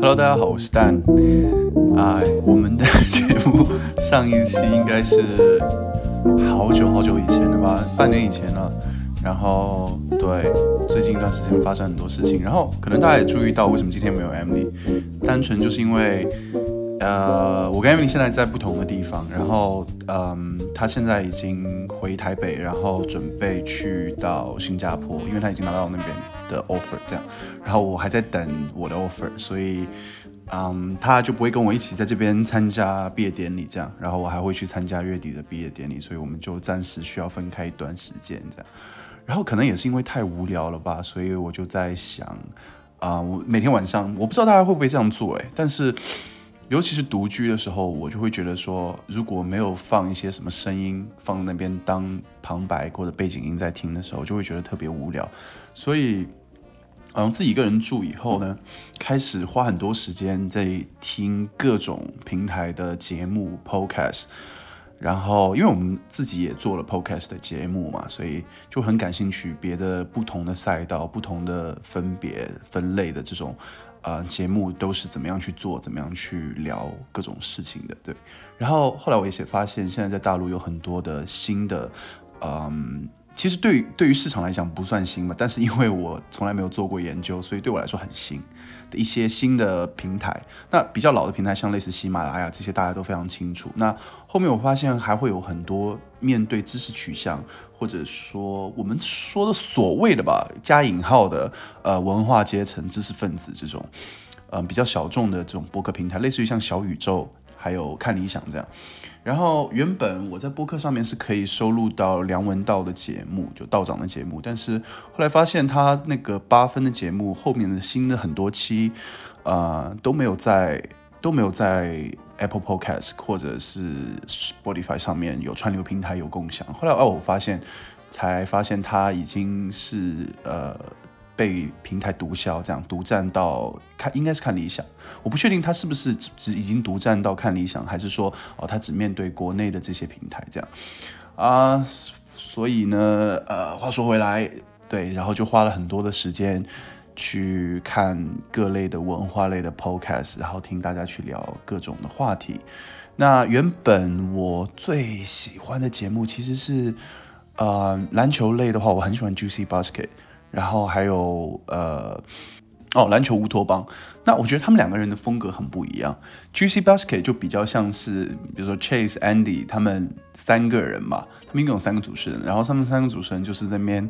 Hello，大家好，我是蛋。哎，我们的 节目上一期应该是好久好久以前了吧，半年以前了。然后，对，最近一段时间发生很多事情，然后可能大家也注意到，为什么今天没有 Emily？单纯就是因为，呃，我跟 Emily 现在在不同的地方，然后，嗯，她现在已经回台北，然后准备去到新加坡，因为她已经拿到那边的 offer，这样，然后我还在等我的 offer，所以，嗯，他就不会跟我一起在这边参加毕业典礼，这样，然后我还会去参加月底的毕业典礼，所以我们就暂时需要分开一段时间，这样。然后可能也是因为太无聊了吧，所以我就在想，啊，我每天晚上我不知道大家会不会这样做，诶，但是尤其是独居的时候，我就会觉得说，如果没有放一些什么声音放那边当旁白或者背景音在听的时候，就会觉得特别无聊。所以，嗯，自己一个人住以后呢，开始花很多时间在听各种平台的节目 podcast。然后，因为我们自己也做了 podcast 的节目嘛，所以就很感兴趣别的不同的赛道、不同的分别分类的这种，呃，节目都是怎么样去做、怎么样去聊各种事情的，对。然后后来我也发现，现在在大陆有很多的新的，嗯。其实对于对于市场来讲不算新嘛，但是因为我从来没有做过研究，所以对我来说很新的一些新的平台。那比较老的平台，像类似喜马拉雅这些，大家都非常清楚。那后面我发现还会有很多面对知识取向，或者说我们说的所谓的吧加引号的呃文化阶层、知识分子这种，嗯比较小众的这种博客平台，类似于像小宇宙，还有看理想这样。然后原本我在播客上面是可以收录到梁文道的节目，就道长的节目，但是后来发现他那个八分的节目后面的新的很多期，呃都没有在都没有在 Apple Podcast 或者是 Spotify 上面有串流平台有共享。后来哦，我发现才发现他已经是呃。被平台独销，这样独占到看应该是看理想，我不确定他是不是只只已经独占到看理想，还是说哦他只面对国内的这些平台这样啊？所以呢，呃，话说回来，对，然后就花了很多的时间去看各类的文化类的 podcast，然后听大家去聊各种的话题。那原本我最喜欢的节目其实是呃篮球类的话，我很喜欢 Juicy Basket。然后还有呃，哦，篮球乌托邦。那我觉得他们两个人的风格很不一样。Juicy Basket 就比较像是，比如说 Chase、Andy 他们三个人嘛，他们一共有三个主持人，然后他们三个主持人就是在那边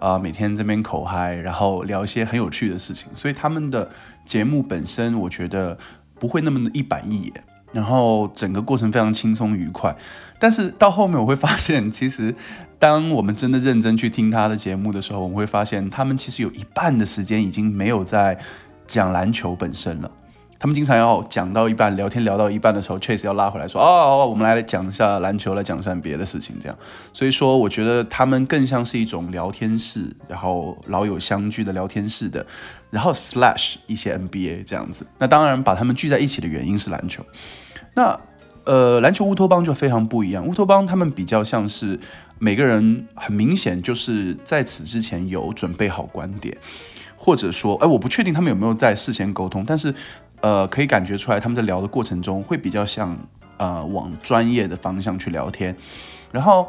啊，每天这边口嗨，然后聊一些很有趣的事情。所以他们的节目本身，我觉得不会那么的一板一眼。然后整个过程非常轻松愉快，但是到后面我会发现，其实当我们真的认真去听他的节目的时候，我们会发现他们其实有一半的时间已经没有在讲篮球本身了。他们经常要讲到一半，聊天聊到一半的时候，Chase 要拉回来说：“哦，我们来讲一下篮球，来讲一下别的事情。”这样，所以说我觉得他们更像是一种聊天室，然后老友相聚的聊天室的，然后 slash 一些 NBA 这样子。那当然把他们聚在一起的原因是篮球。那呃，篮球乌托邦就非常不一样。乌托邦他们比较像是每个人很明显就是在此之前有准备好观点，或者说，哎，我不确定他们有没有在事先沟通，但是。呃，可以感觉出来，他们在聊的过程中会比较像呃往专业的方向去聊天，然后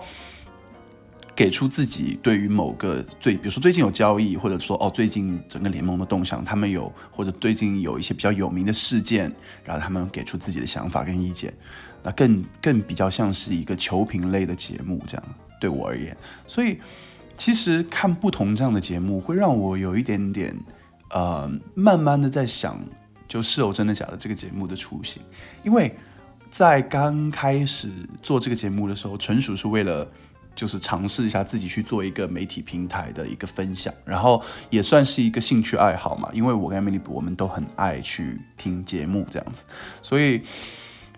给出自己对于某个最，比如说最近有交易，或者说哦最近整个联盟的动向，他们有或者最近有一些比较有名的事件，然后他们给出自己的想法跟意见，那更更比较像是一个球评类的节目这样，对我而言，所以其实看不同这样的节目，会让我有一点点呃慢慢的在想。就是哦，真的假的？这个节目的雏形，因为在刚开始做这个节目的时候，纯属是为了就是尝试一下自己去做一个媒体平台的一个分享，然后也算是一个兴趣爱好嘛。因为我跟 Emily 我们都很爱去听节目这样子，所以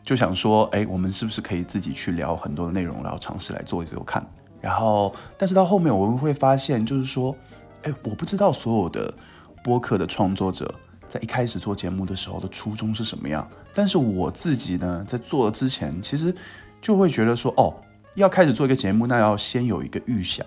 就想说，哎，我们是不是可以自己去聊很多的内容，然后尝试来做一做看。然后，但是到后面我们会发现，就是说，哎，我不知道所有的播客的创作者在一开始做节目的时候的初衷是什么样。但是我自己呢，在做之前，其实就会觉得说，哦，要开始做一个节目，那要先有一个预想，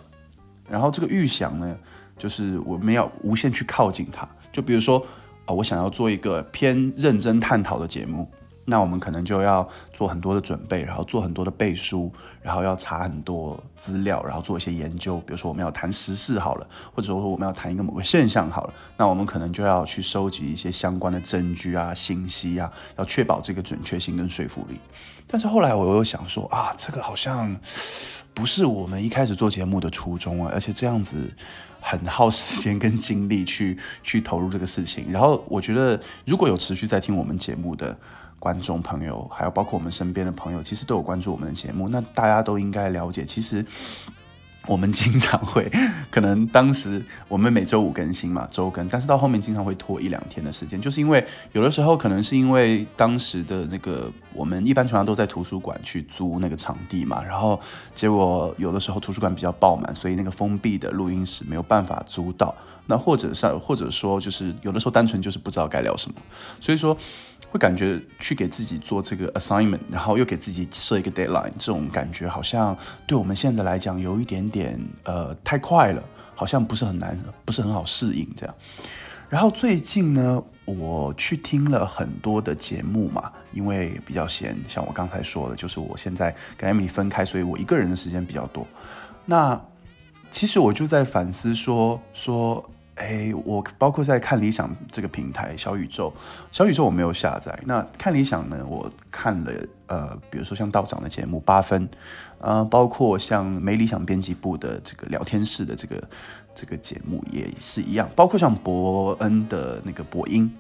然后这个预想呢，就是我们要无限去靠近它。就比如说，啊，我想要做一个偏认真探讨的节目。那我们可能就要做很多的准备，然后做很多的背书，然后要查很多资料，然后做一些研究。比如说我们要谈时事好了，或者说我们要谈一个某个现象好了，那我们可能就要去收集一些相关的证据啊、信息啊，要确保这个准确性跟说服力。但是后来我又想说啊，这个好像不是我们一开始做节目的初衷啊，而且这样子很耗时间跟精力去去投入这个事情。然后我觉得如果有持续在听我们节目的。观众朋友，还有包括我们身边的朋友，其实都有关注我们的节目。那大家都应该了解，其实我们经常会，可能当时我们每周五更新嘛，周更，但是到后面经常会拖一两天的时间，就是因为有的时候可能是因为当时的那个我们一般常常都在图书馆去租那个场地嘛，然后结果有的时候图书馆比较爆满，所以那个封闭的录音室没有办法租到。那或者是或者说就是有的时候单纯就是不知道该聊什么，所以说。会感觉去给自己做这个 assignment，然后又给自己设一个 deadline，这种感觉好像对我们现在来讲有一点点呃太快了，好像不是很难，不是很好适应这样。然后最近呢，我去听了很多的节目嘛，因为比较闲，像我刚才说的，就是我现在跟 Emily 分开，所以我一个人的时间比较多。那其实我就在反思说说。哎，我包括在看理想这个平台，小宇宙，小宇宙我没有下载。那看理想呢？我看了，呃，比如说像道长的节目八分，呃，包括像没理想编辑部的这个聊天室的这个这个节目也是一样，包括像伯恩的那个播音，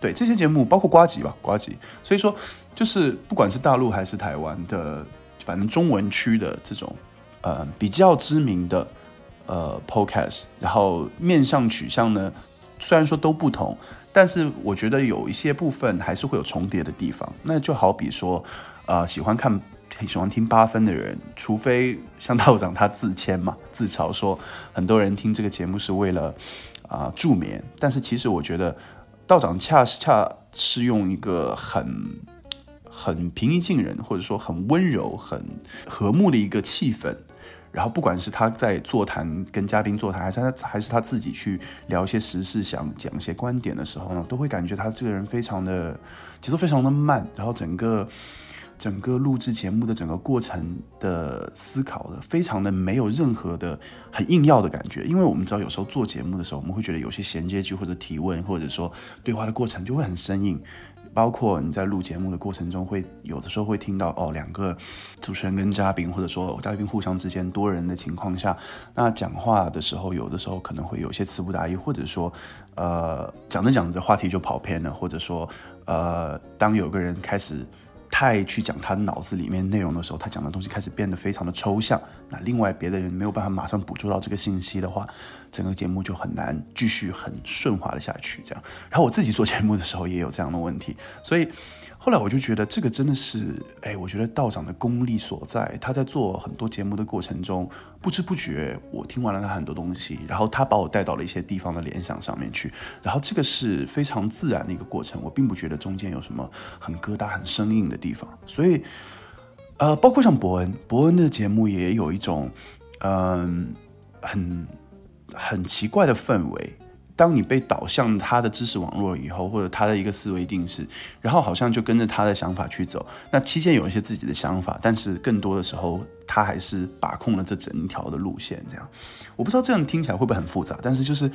对这些节目，包括瓜吉吧，瓜吉。所以说，就是不管是大陆还是台湾的，反正中文区的这种，呃，比较知名的。呃，Podcast，然后面向取向呢，虽然说都不同，但是我觉得有一些部分还是会有重叠的地方。那就好比说，呃，喜欢看、喜欢听八分的人，除非像道长他自谦嘛，自嘲说很多人听这个节目是为了啊助眠，但是其实我觉得道长恰恰是用一个很很平易近人，或者说很温柔、很和睦的一个气氛。然后，不管是他在座谈跟嘉宾座谈，还是他还是他自己去聊一些时事，想讲一些观点的时候呢，都会感觉他这个人非常的节奏非常的慢，然后整个整个录制节目的整个过程的思考的非常的没有任何的很硬要的感觉。因为我们知道有时候做节目的时候，我们会觉得有些衔接句或者提问，或者说对话的过程就会很生硬。包括你在录节目的过程中，会有的时候会听到哦，两个主持人跟嘉宾，或者说嘉宾互相之间多人的情况下，那讲话的时候，有的时候可能会有些词不达意，或者说，呃，讲着讲着话题就跑偏了，或者说，呃，当有个人开始。太去讲他脑子里面内容的时候，他讲的东西开始变得非常的抽象。那另外别的人没有办法马上捕捉到这个信息的话，整个节目就很难继续很顺滑的下去。这样，然后我自己做节目的时候也有这样的问题，所以。后来我就觉得这个真的是，哎，我觉得道长的功力所在。他在做很多节目的过程中，不知不觉我听完了他很多东西，然后他把我带到了一些地方的联想上面去，然后这个是非常自然的一个过程，我并不觉得中间有什么很疙瘩、很生硬的地方。所以，呃，包括像伯恩，伯恩的节目也有一种，嗯，很很奇怪的氛围。当你被导向他的知识网络以后，或者他的一个思维定式，然后好像就跟着他的想法去走。那期间有一些自己的想法，但是更多的时候，他还是把控了这整条的路线。这样，我不知道这样听起来会不会很复杂，但是就是，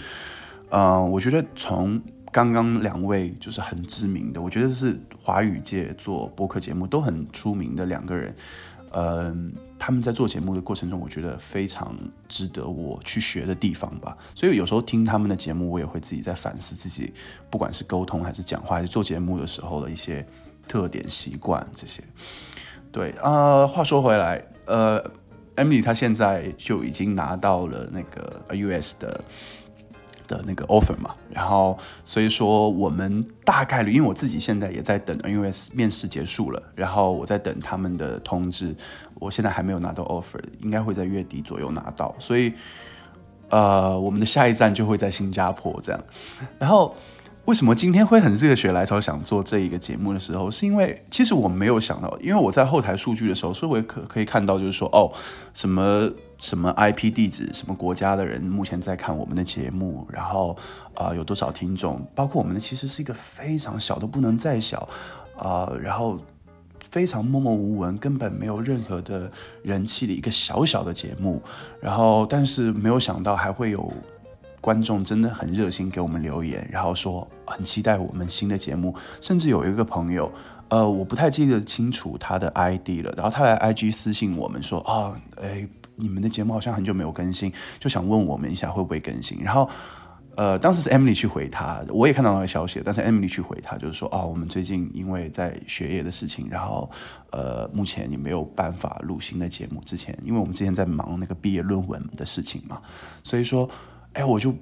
呃，我觉得从刚刚两位就是很知名的，我觉得是华语界做播客节目都很出名的两个人。嗯，他们在做节目的过程中，我觉得非常值得我去学的地方吧。所以有时候听他们的节目，我也会自己在反思自己，不管是沟通还是讲话，还是做节目的时候的一些特点、习惯这些。对啊，话说回来，呃，Emily 她现在就已经拿到了那个 US 的的那个 offer 嘛，然后所以说我们大概率，因为我自己现在也在等，因为面试结束了，然后我在等他们的通知，我现在还没有拿到 offer，应该会在月底左右拿到，所以呃，我们的下一站就会在新加坡这样。然后为什么今天会很热血来潮想做这一个节目的时候，是因为其实我没有想到，因为我在后台数据的时候，所以我可可以看到就是说哦什么。什么 IP 地址，什么国家的人目前在看我们的节目，然后啊有多少听众，包括我们的其实是一个非常小，的不能再小啊，然后非常默默无闻，根本没有任何的人气的一个小小的节目，然后但是没有想到还会有观众真的很热心给我们留言，然后说很期待我们新的节目，甚至有一个朋友，呃我不太记得清楚他的 ID 了，然后他来 IG 私信我们说啊，哎。你们的节目好像很久没有更新，就想问我们一下会不会更新。然后，呃，当时是 Emily 去回他，我也看到那个消息，但是 Emily 去回他，就是说，哦，我们最近因为在学业的事情，然后，呃，目前也没有办法录新的节目。之前，因为我们之前在忙那个毕业论文的事情嘛，所以说，哎，我就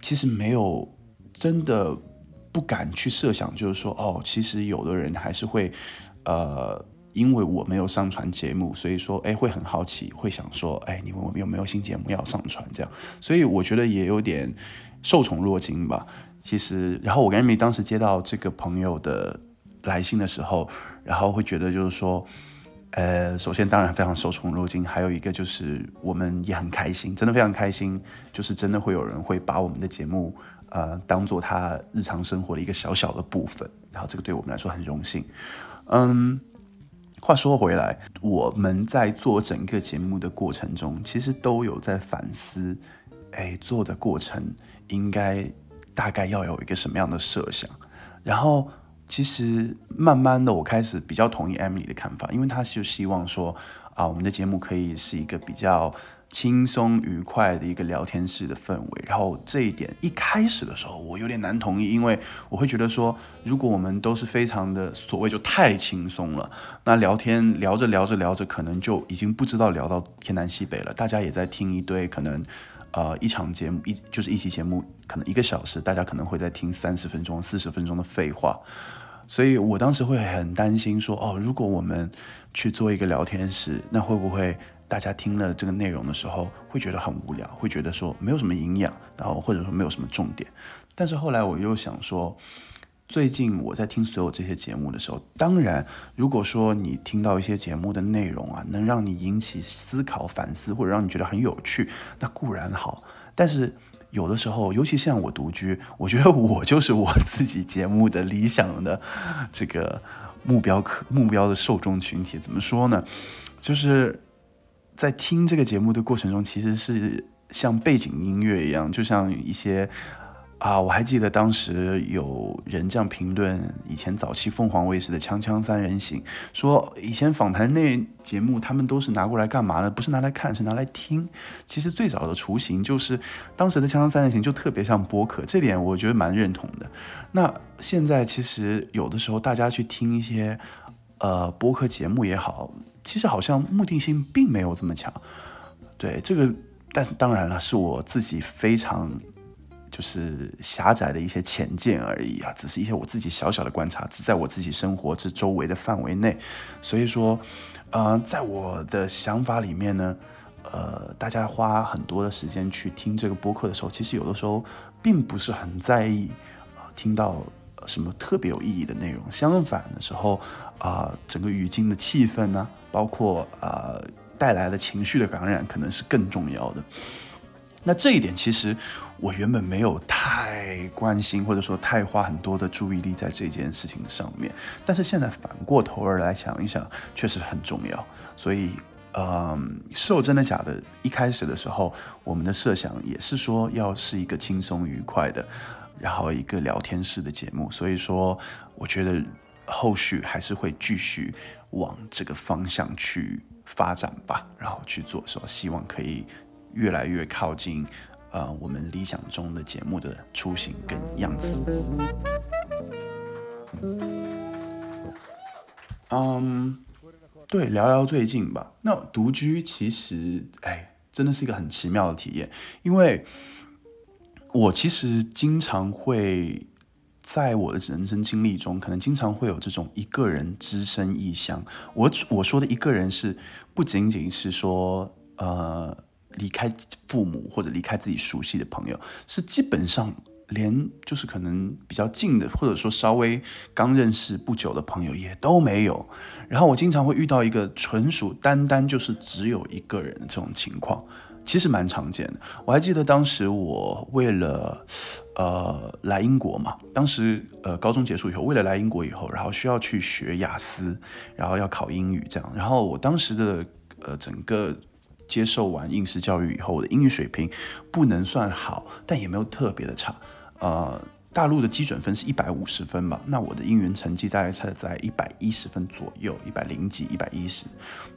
其实没有真的不敢去设想，就是说，哦，其实有的人还是会，呃。因为我没有上传节目，所以说，哎，会很好奇，会想说，哎，你们我有没有新节目要上传？这样，所以我觉得也有点受宠若惊吧。其实，然后我跟艾米当时接到这个朋友的来信的时候，然后会觉得就是说，呃，首先当然非常受宠若惊，还有一个就是我们也很开心，真的非常开心，就是真的会有人会把我们的节目呃当做他日常生活的一个小小的部分，然后这个对我们来说很荣幸，嗯。话说回来，我们在做整个节目的过程中，其实都有在反思，哎，做的过程应该大概要有一个什么样的设想。然后，其实慢慢的，我开始比较同意 Emily 的看法，因为她就希望说，啊，我们的节目可以是一个比较。轻松愉快的一个聊天室的氛围，然后这一点一开始的时候我有点难同意，因为我会觉得说，如果我们都是非常的所谓就太轻松了，那聊天聊着聊着聊着，可能就已经不知道聊到天南西北了。大家也在听一堆可能，呃，一场节目一就是一期节目，可能一个小时，大家可能会在听三十分钟、四十分钟的废话，所以我当时会很担心说，哦，如果我们去做一个聊天室，那会不会？大家听了这个内容的时候，会觉得很无聊，会觉得说没有什么营养，然后或者说没有什么重点。但是后来我又想说，最近我在听所有这些节目的时候，当然，如果说你听到一些节目的内容啊，能让你引起思考、反思，或者让你觉得很有趣，那固然好。但是有的时候，尤其像我独居，我觉得我就是我自己节目的理想的这个目标客目标的受众群体。怎么说呢？就是。在听这个节目的过程中，其实是像背景音乐一样，就像一些啊，我还记得当时有人这样评论以前早期凤凰卫视的《锵锵三人行》，说以前访谈那节目他们都是拿过来干嘛呢？不是拿来看，是拿来听。其实最早的雏形就是当时的《锵锵三人行》就特别像播客，这点我觉得蛮认同的。那现在其实有的时候大家去听一些呃播客节目也好。其实好像目的性并没有这么强，对这个，但当然了，是我自己非常就是狭窄的一些浅见而已啊，只是一些我自己小小的观察，只在我自己生活这周围的范围内，所以说，呃，在我的想法里面呢，呃，大家花很多的时间去听这个播客的时候，其实有的时候并不是很在意，听到。什么特别有意义的内容？相反的时候，啊，整个语境的气氛呢，包括啊带来的情绪的感染，可能是更重要的。那这一点其实我原本没有太关心，或者说太花很多的注意力在这件事情上面。但是现在反过头儿来想一想，确实很重要。所以，嗯，是真的假的？一开始的时候，我们的设想也是说要是一个轻松愉快的。然后一个聊天式的节目，所以说我觉得后续还是会继续往这个方向去发展吧，然后去做，说希望可以越来越靠近呃我们理想中的节目的雏形跟样子。嗯，对，聊聊最近吧。那独居其实哎，真的是一个很奇妙的体验，因为。我其实经常会在我的人生经历中，可能经常会有这种一个人只身异乡。我我说的一个人是不仅仅是说呃离开父母或者离开自己熟悉的朋友，是基本上连就是可能比较近的，或者说稍微刚认识不久的朋友也都没有。然后我经常会遇到一个纯属单单就是只有一个人的这种情况。其实蛮常见的，我还记得当时我为了，呃，来英国嘛，当时呃高中结束以后，为了来英国以后，然后需要去学雅思，然后要考英语这样，然后我当时的呃整个接受完应试教育以后，我的英语水平不能算好，但也没有特别的差，呃。大陆的基准分是一百五十分吧，那我的英语成绩大概是在一百一十分左右，一百零几、一百一十，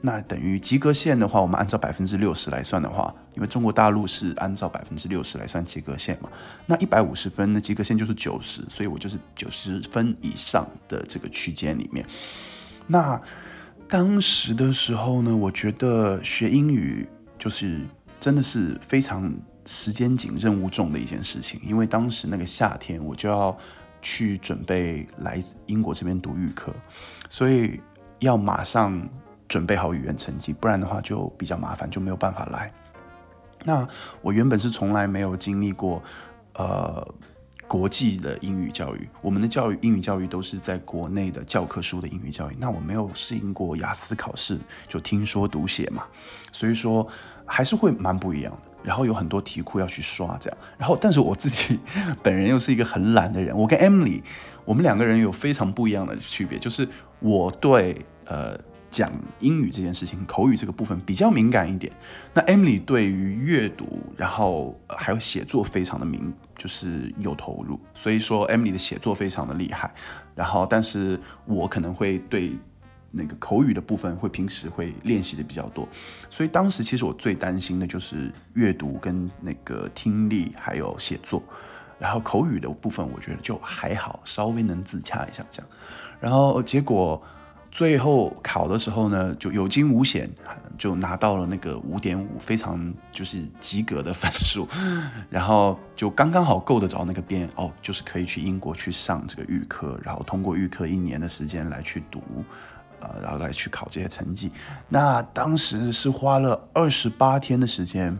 那等于及格线的话，我们按照百分之六十来算的话，因为中国大陆是按照百分之六十来算及格线嘛，那一百五十分的及格线就是九十，所以我就是九十分以上的这个区间里面。那当时的时候呢，我觉得学英语就是真的是非常。时间紧、任务重的一件事情，因为当时那个夏天我就要去准备来英国这边读预科，所以要马上准备好语言成绩，不然的话就比较麻烦，就没有办法来。那我原本是从来没有经历过呃国际的英语教育，我们的教育英语教育都是在国内的教科书的英语教育，那我没有适应过雅思考试，就听说读写嘛，所以说还是会蛮不一样的。然后有很多题库要去刷，这样。然后，但是我自己本人又是一个很懒的人。我跟 Emily，我们两个人有非常不一样的区别，就是我对呃讲英语这件事情，口语这个部分比较敏感一点。那 Emily 对于阅读，然后还有写作非常的敏，就是有投入。所以说 Emily 的写作非常的厉害。然后，但是我可能会对。那个口语的部分会平时会练习的比较多，所以当时其实我最担心的就是阅读跟那个听力还有写作，然后口语的部分我觉得就还好，稍微能自洽一下这样。然后结果最后考的时候呢，就有惊无险，就拿到了那个五点五，非常就是及格的分数，然后就刚刚好够得着那个边哦，就是可以去英国去上这个预科，然后通过预科一年的时间来去读。呃，然后来去考这些成绩，那当时是花了二十八天的时间，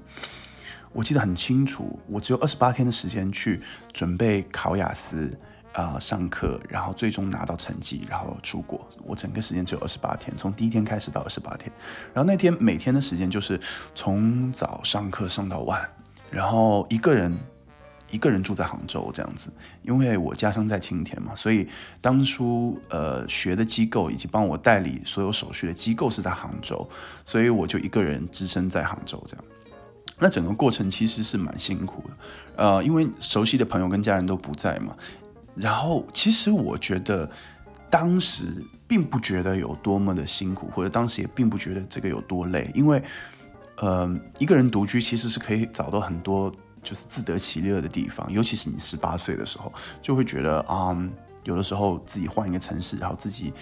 我记得很清楚，我只有二十八天的时间去准备考雅思，啊，上课，然后最终拿到成绩，然后出国。我整个时间只有二十八天，从第一天开始到二十八天，然后那天每天的时间就是从早上课上到晚，然后一个人。一个人住在杭州这样子，因为我家乡在青田嘛，所以当初呃学的机构以及帮我代理所有手续的机构是在杭州，所以我就一个人只身在杭州这样。那整个过程其实是蛮辛苦的，呃，因为熟悉的朋友跟家人都不在嘛。然后其实我觉得当时并不觉得有多么的辛苦，或者当时也并不觉得这个有多累，因为呃一个人独居其实是可以找到很多。就是自得其乐的地方，尤其是你十八岁的时候，就会觉得啊，有的时候自己换一个城市，然后自己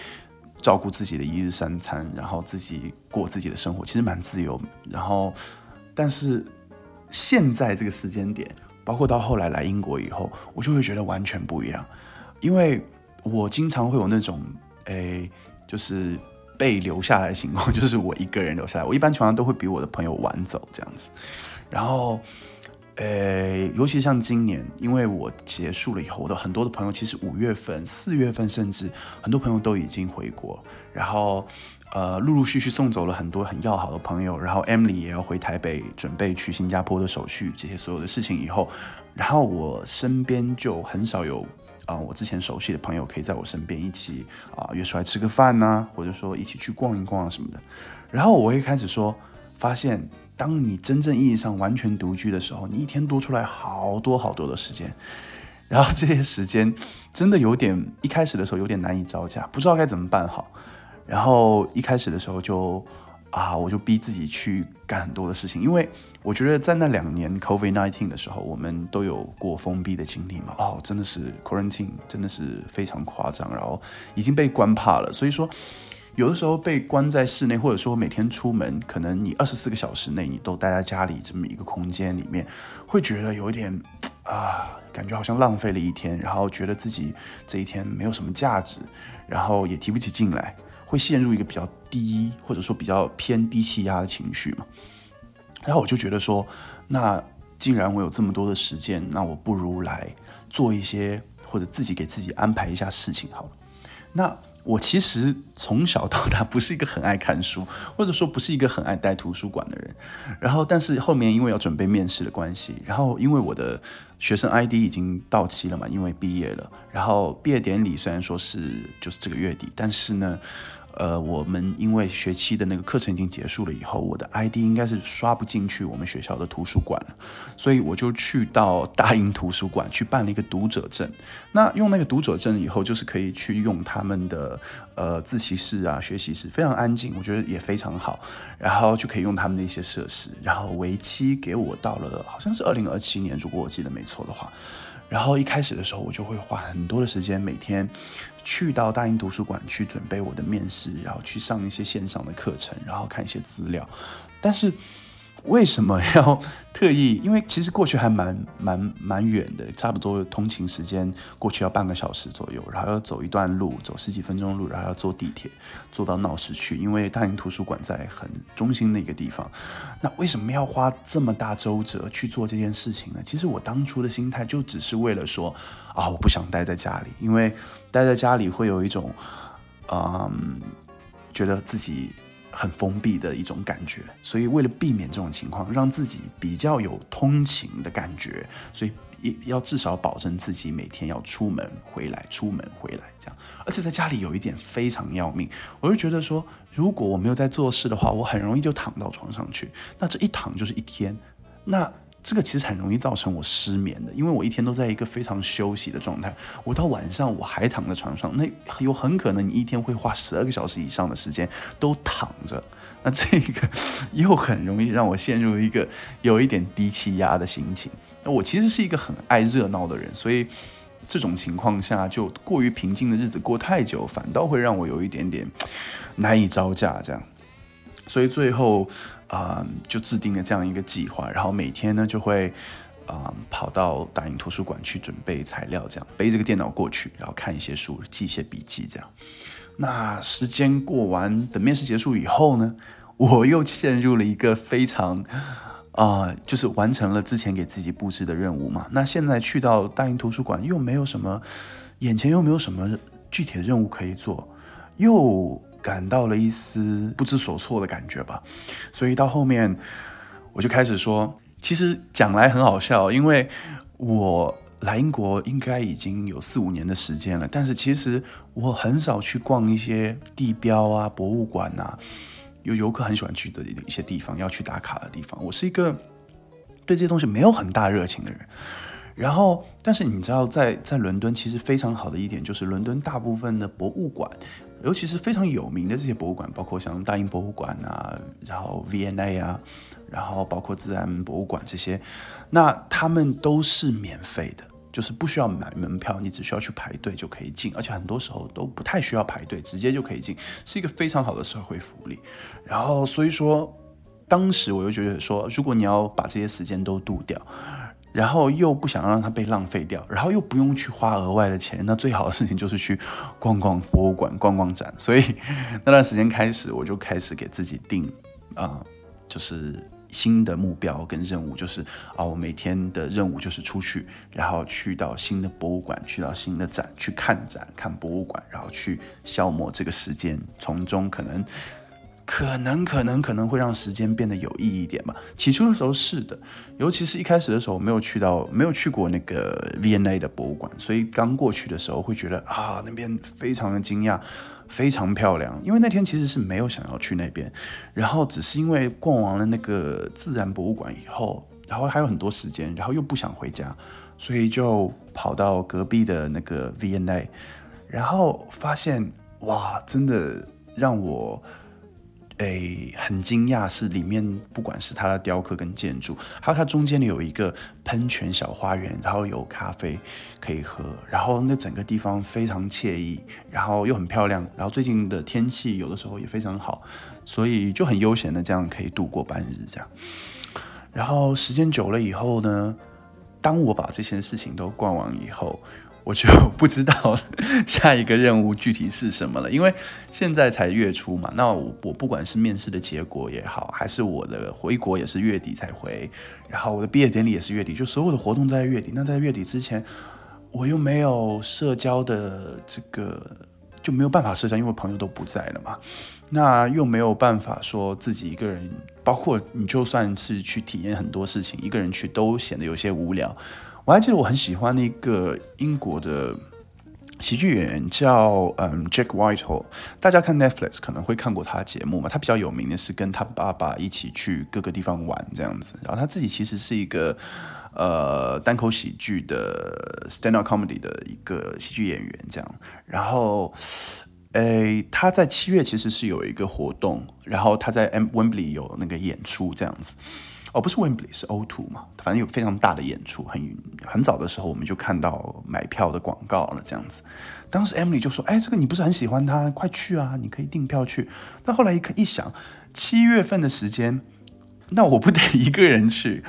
照顾自己的一日三餐，然后自己过自己的生活，其实蛮自由。然后，但是现在这个时间点，包括到后来来英国以后，我就会觉得完全不一样，因为我经常会有那种诶，就是被留下来的情况，就是我一个人留下来，我一般情况都会比我的朋友晚走这样子，然后。呃，尤其像今年，因为我结束了以后，我的很多的朋友，其实五月份、四月份，甚至很多朋友都已经回国，然后呃，陆陆续续送走了很多很要好的朋友，然后 Emily 也要回台北，准备去新加坡的手续，这些所有的事情以后，然后我身边就很少有啊，我之前熟悉的朋友可以在我身边一起啊约出来吃个饭呐，或者说一起去逛一逛什么的，然后我会开始说，发现。当你真正意义上完全独居的时候，你一天多出来好多好多的时间，然后这些时间真的有点，一开始的时候有点难以招架，不知道该怎么办好。然后一开始的时候就啊，我就逼自己去干很多的事情，因为我觉得在那两年 COVID nineteen 的时候，我们都有过封闭的经历嘛。哦，真的是 quarantine，真的是非常夸张，然后已经被关怕了，所以说。有的时候被关在室内，或者说每天出门，可能你二十四个小时内你都待在家里这么一个空间里面，会觉得有一点啊，感觉好像浪费了一天，然后觉得自己这一天没有什么价值，然后也提不起劲来，会陷入一个比较低或者说比较偏低气压的情绪嘛。然后我就觉得说，那既然我有这么多的时间，那我不如来做一些或者自己给自己安排一下事情好了。那我其实从小到大不是一个很爱看书，或者说不是一个很爱待图书馆的人。然后，但是后面因为要准备面试的关系，然后因为我的学生 ID 已经到期了嘛，因为毕业了。然后毕业典礼虽然说是就是这个月底，但是呢。呃，我们因为学期的那个课程已经结束了以后，我的 ID 应该是刷不进去我们学校的图书馆了，所以我就去到大英图书馆去办了一个读者证。那用那个读者证以后，就是可以去用他们的呃自习室啊、学习室，非常安静，我觉得也非常好。然后就可以用他们的一些设施。然后为期给我到了好像是二零二七年，如果我记得没错的话。然后一开始的时候，我就会花很多的时间，每天去到大英图书馆去准备我的面试，然后去上一些线上的课程，然后看一些资料，但是。为什么要特意？因为其实过去还蛮蛮蛮远的，差不多通勤时间过去要半个小时左右，然后要走一段路，走十几分钟路，然后要坐地铁坐到闹市区。因为大英图书馆在很中心的一个地方。那为什么要花这么大周折去做这件事情呢？其实我当初的心态就只是为了说啊，我不想待在家里，因为待在家里会有一种嗯，觉得自己。很封闭的一种感觉，所以为了避免这种情况，让自己比较有通勤的感觉，所以也要至少保证自己每天要出门回来，出门回来这样。而且在家里有一点非常要命，我就觉得说，如果我没有在做事的话，我很容易就躺到床上去，那这一躺就是一天，那。这个其实很容易造成我失眠的，因为我一天都在一个非常休息的状态，我到晚上我还躺在床上，那有很可能你一天会花十二个小时以上的时间都躺着，那这个又很容易让我陷入一个有一点低气压的心情。那我其实是一个很爱热闹的人，所以这种情况下就过于平静的日子过太久，反倒会让我有一点点难以招架，这样，所以最后。啊，就制定了这样一个计划，然后每天呢就会啊跑到大英图书馆去准备材料，这样背这个电脑过去，然后看一些书，记一些笔记，这样。那时间过完，等面试结束以后呢，我又陷入了一个非常啊，就是完成了之前给自己布置的任务嘛。那现在去到大英图书馆，又没有什么，眼前又没有什么具体的任务可以做，又。感到了一丝不知所措的感觉吧，所以到后面我就开始说，其实讲来很好笑，因为我来英国应该已经有四五年的时间了，但是其实我很少去逛一些地标啊、博物馆啊，有游客很喜欢去的一些地方，要去打卡的地方。我是一个对这些东西没有很大热情的人。然后，但是你知道，在在伦敦其实非常好的一点就是，伦敦大部分的博物馆。尤其是非常有名的这些博物馆，包括像大英博物馆啊，然后 V N A 啊，然后包括自然博物馆这些，那他们都是免费的，就是不需要买门票，你只需要去排队就可以进，而且很多时候都不太需要排队，直接就可以进，是一个非常好的社会福利。然后所以说，当时我就觉得说，如果你要把这些时间都度掉。然后又不想让它被浪费掉，然后又不用去花额外的钱，那最好的事情就是去逛逛博物馆、逛逛展。所以那段时间开始，我就开始给自己定啊，就是新的目标跟任务，就是啊，我每天的任务就是出去，然后去到新的博物馆，去到新的展，去看展、看博物馆，然后去消磨这个时间，从中可能。可能可能可能会让时间变得有意义一点吧。起初的时候是的，尤其是一开始的时候，没有去到，没有去过那个 V N A 的博物馆，所以刚过去的时候会觉得啊，那边非常的惊讶，非常漂亮。因为那天其实是没有想要去那边，然后只是因为逛完了那个自然博物馆以后，然后还有很多时间，然后又不想回家，所以就跑到隔壁的那个 V N A，然后发现哇，真的让我。诶，很惊讶是里面不管是它的雕刻跟建筑，还有它中间有一个喷泉小花园，然后有咖啡可以喝，然后那整个地方非常惬意，然后又很漂亮，然后最近的天气有的时候也非常好，所以就很悠闲的这样可以度过半日这样。然后时间久了以后呢，当我把这些事情都逛完以后，我就 不知道 下一个任务具体是什么了，因为现在才月初嘛。那我我不管是面试的结果也好，还是我的回国也是月底才回，然后我的毕业典礼也是月底，就所有的活动在月底。那在月底之前，我又没有社交的这个，就没有办法社交，因为朋友都不在了嘛。那又没有办法说自己一个人，包括你就算是去体验很多事情，一个人去都显得有些无聊。我还记得我很喜欢那个英国的喜剧演员叫嗯 Jack Whitehall，大家看 Netflix 可能会看过他的节目嘛。他比较有名的是跟他爸爸一起去各个地方玩这样子。然后他自己其实是一个呃单口喜剧的 stand up comedy 的一个喜剧演员这样。然后诶他在七月其实是有一个活动，然后他在 M Wembley 有那个演出这样子。哦，不是 Wembley，是 O2 嘛，反正有非常大的演出，很很早的时候我们就看到买票的广告了，这样子。当时 Emily 就说：“哎，这个你不是很喜欢他，快去啊，你可以订票去。”但后来一看一想，七月份的时间，那我不得 一个人去？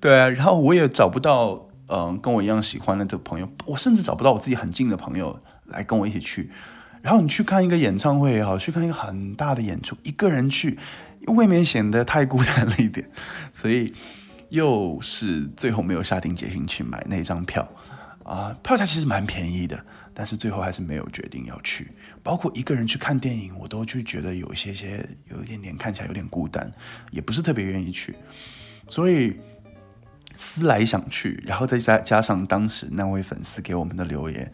对啊，然后我也找不到嗯跟我一样喜欢的这个朋友，我甚至找不到我自己很近的朋友来跟我一起去。然后你去看一个演唱会也好，去看一个很大的演出，一个人去。未免显得太孤单了一点，所以又是最后没有下定决心去买那张票啊。票价其实蛮便宜的，但是最后还是没有决定要去。包括一个人去看电影，我都就觉得有些些有一点点看起来有点孤单，也不是特别愿意去。所以思来想去，然后再加加上当时那位粉丝给我们的留言。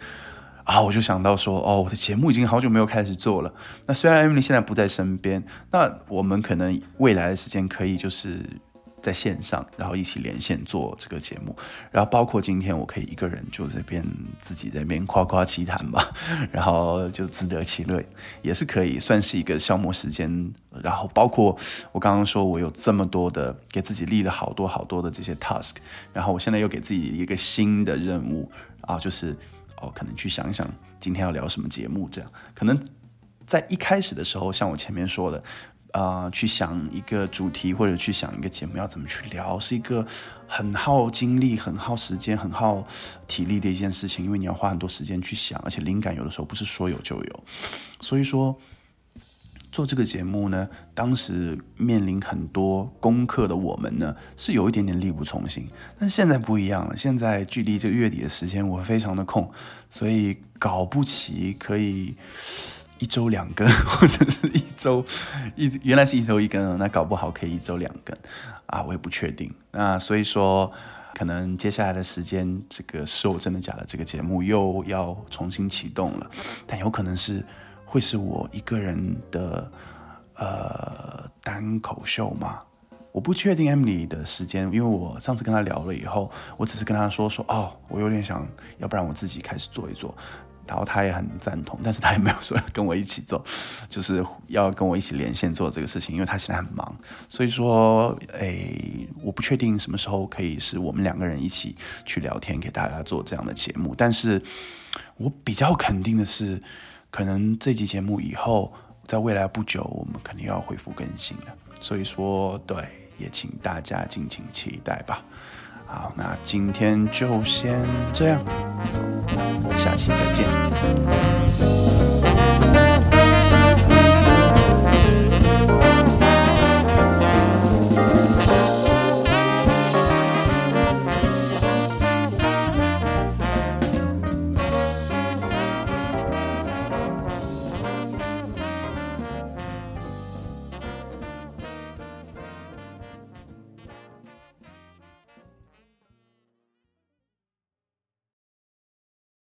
啊，我就想到说，哦，我的节目已经好久没有开始做了。那虽然 Emily 现在不在身边，那我们可能未来的时间可以就是在线上，然后一起连线做这个节目。然后包括今天，我可以一个人就这边自己在那边夸夸其谈吧，然后就自得其乐，也是可以算是一个消磨时间。然后包括我刚刚说我有这么多的给自己立了好多好多的这些 task，然后我现在又给自己一个新的任务啊，就是。哦，可能去想想今天要聊什么节目，这样可能在一开始的时候，像我前面说的，啊，去想一个主题或者去想一个节目要怎么去聊，是一个很耗精力、很耗时间、很耗体力的一件事情，因为你要花很多时间去想，而且灵感有的时候不是说有就有，所以说。做这个节目呢，当时面临很多功课的我们呢，是有一点点力不从心。但现在不一样了，现在距离这个月底的时间，我非常的空，所以搞不齐可以一周两更，或者是一周一原来是一周一更，那搞不好可以一周两更啊，我也不确定。那所以说，可能接下来的时间，这个是我真的假的这个节目又要重新启动了，但有可能是。会是我一个人的呃单口秀吗？我不确定 Emily 的时间，因为我上次跟他聊了以后，我只是跟他说说哦，我有点想要不然我自己开始做一做，然后他也很赞同，但是他也没有说要跟我一起做，就是要跟我一起连线做这个事情，因为他现在很忙，所以说诶，我不确定什么时候可以是我们两个人一起去聊天，给大家做这样的节目，但是我比较肯定的是。可能这期节目以后，在未来不久，我们肯定要恢复更新了。所以说，对，也请大家敬请期待吧。好，那今天就先这样，下期再见。